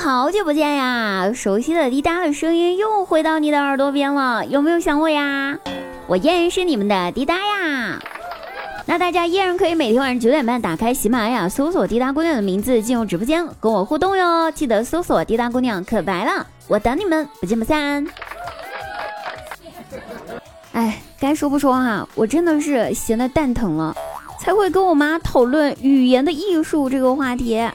好久不见呀！熟悉的滴答的声音又回到你的耳朵边了，有没有想我呀？我依然是你们的滴答呀。那大家依然可以每天晚上九点半打开喜马拉雅，搜索滴答姑娘的名字进入直播间跟我互动哟。记得搜索滴答姑娘可白了，我等你们，不见不散。哎，该说不说哈，我真的是闲得蛋疼了，才会跟我妈讨论语言的艺术这个话题。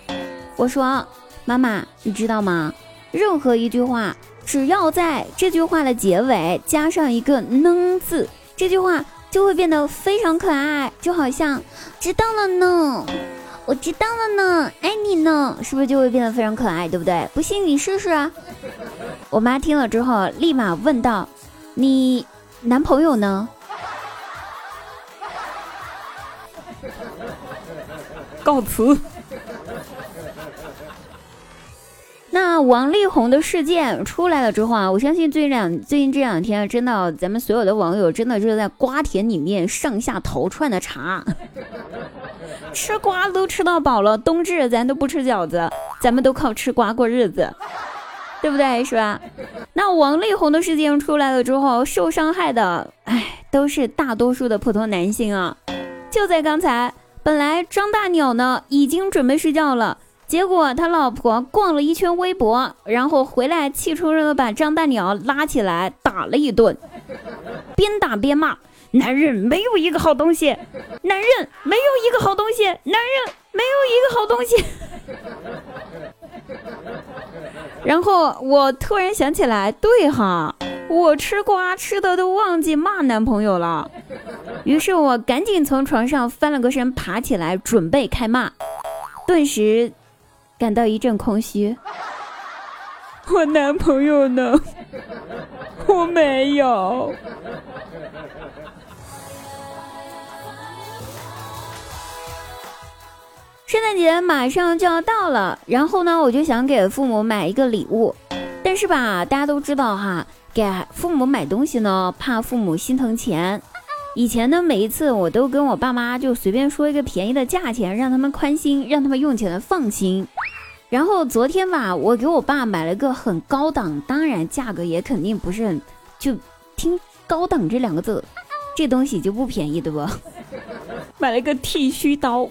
我说。妈妈，你知道吗？任何一句话，只要在这句话的结尾加上一个“能”字，这句话就会变得非常可爱。就好像“知道了呢，我知道了呢，爱你呢”，是不是就会变得非常可爱？对不对？不信你试试啊！我妈听了之后，立马问道：“你男朋友呢？”告辞。那王力宏的事件出来了之后啊，我相信最近两最近这两天，真的咱们所有的网友真的就是在瓜田里面上下头串的茶，吃瓜都吃到饱了。冬至咱都不吃饺子，咱们都靠吃瓜过日子，对不对？是吧？那王力宏的事件出来了之后，受伤害的，哎，都是大多数的普通男性啊。就在刚才，本来张大鸟呢已经准备睡觉了。结果他老婆逛了一圈微博，然后回来气冲冲的把张大鸟拉起来打了一顿，边打边骂：“男人没有一个好东西，男人没有一个好东西，男人没有一个好东西。”然后我突然想起来，对哈，我吃瓜吃的都忘记骂男朋友了，于是我赶紧从床上翻了个身，爬起来准备开骂，顿时。感到一阵空虚，我男朋友呢？我没有。圣诞节马上就要到了，然后呢，我就想给父母买一个礼物，但是吧，大家都知道哈，给父母买东西呢，怕父母心疼钱。以前呢，每一次我都跟我爸妈就随便说一个便宜的价钱，让他们宽心，让他们用起来放心。然后昨天吧，我给我爸买了个很高档，当然价格也肯定不是很，就听高档这两个字，这东西就不便宜，对不？买了个剃须刀，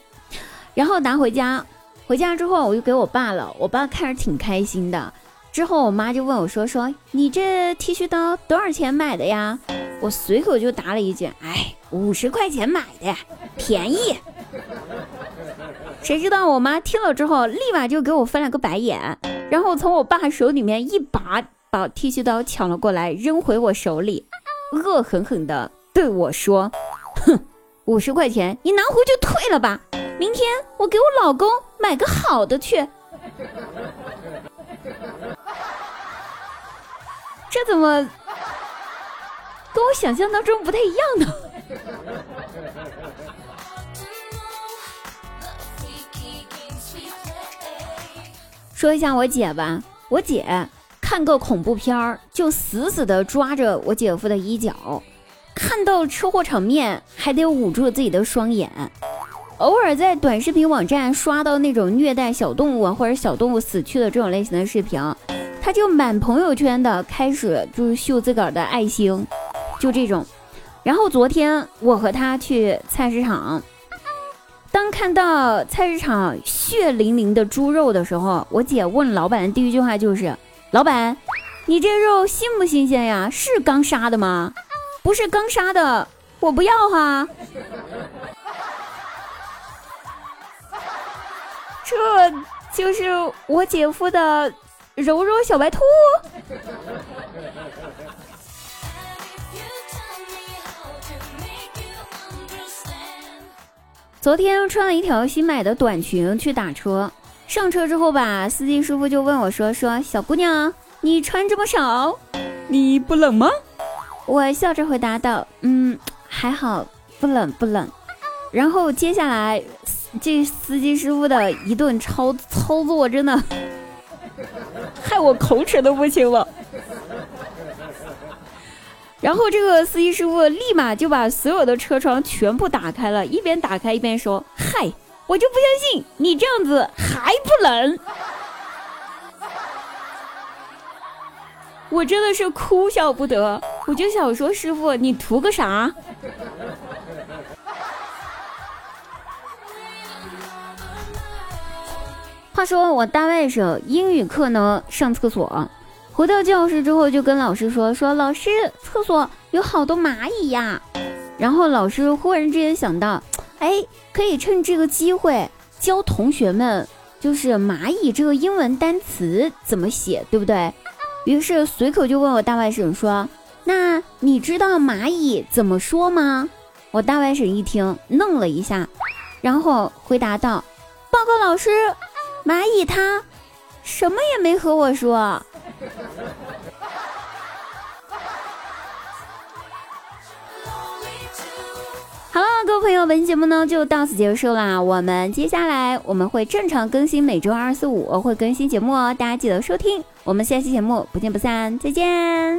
然后拿回家，回家之后我就给我爸了，我爸看着挺开心的。之后我妈就问我说：“说你这剃须刀多少钱买的呀？”我随口就答了一句：“哎，五十块钱买的，便宜。”谁知道我妈听了之后，立马就给我翻了个白眼，然后从我爸手里面一把把剃须刀抢了过来，扔回我手里，恶狠狠地对我说：“哼，五十块钱你拿回去退了吧，明天我给我老公买个好的去。”这怎么跟我想象当中不太一样呢？说一下我姐吧，我姐看个恐怖片儿就死死的抓着我姐夫的衣角，看到车祸场面还得捂住自己的双眼，偶尔在短视频网站刷到那种虐待小动物或者小动物死去的这种类型的视频。他就满朋友圈的开始就是秀自个儿的爱心，就这种。然后昨天我和他去菜市场，当看到菜市场血淋淋的猪肉的时候，我姐问老板的第一句话就是：“老板，你这肉新不新鲜呀？是刚杀的吗？不是刚杀的，我不要哈。”这就是我姐夫的。柔柔小白兔。昨天穿了一条新买的短裙去打车，上车之后吧，司机师傅就问我说：“说小姑娘，你穿这么少，你不冷吗？”我笑着回答道：“嗯，还好，不冷不冷。”然后接下来这司机师傅的一顿操操作，真的。害我口齿都不清了。然后这个司机师傅立马就把所有的车窗全部打开了，一边打开一边说：“嗨，我就不相信你这样子还不冷。”我真的是哭笑不得。我就想说，师傅，你图个啥？话说我大外甥英语课呢，上厕所，回到教室之后就跟老师说：“说老师，厕所有好多蚂蚁呀。”然后老师忽然之间想到，哎，可以趁这个机会教同学们，就是蚂蚁这个英文单词怎么写，对不对？于是随口就问我大外甥说：“那你知道蚂蚁怎么说吗？”我大外甥一听，愣了一下，然后回答道：“报告老师。”蚂蚁它什么也没和我说。好了，各位朋友，本期节目呢就到此结束了。我们接下来我们会正常更新，每周二、四、五会更新节目哦，大家记得收听。我们下期节目不见不散，再见。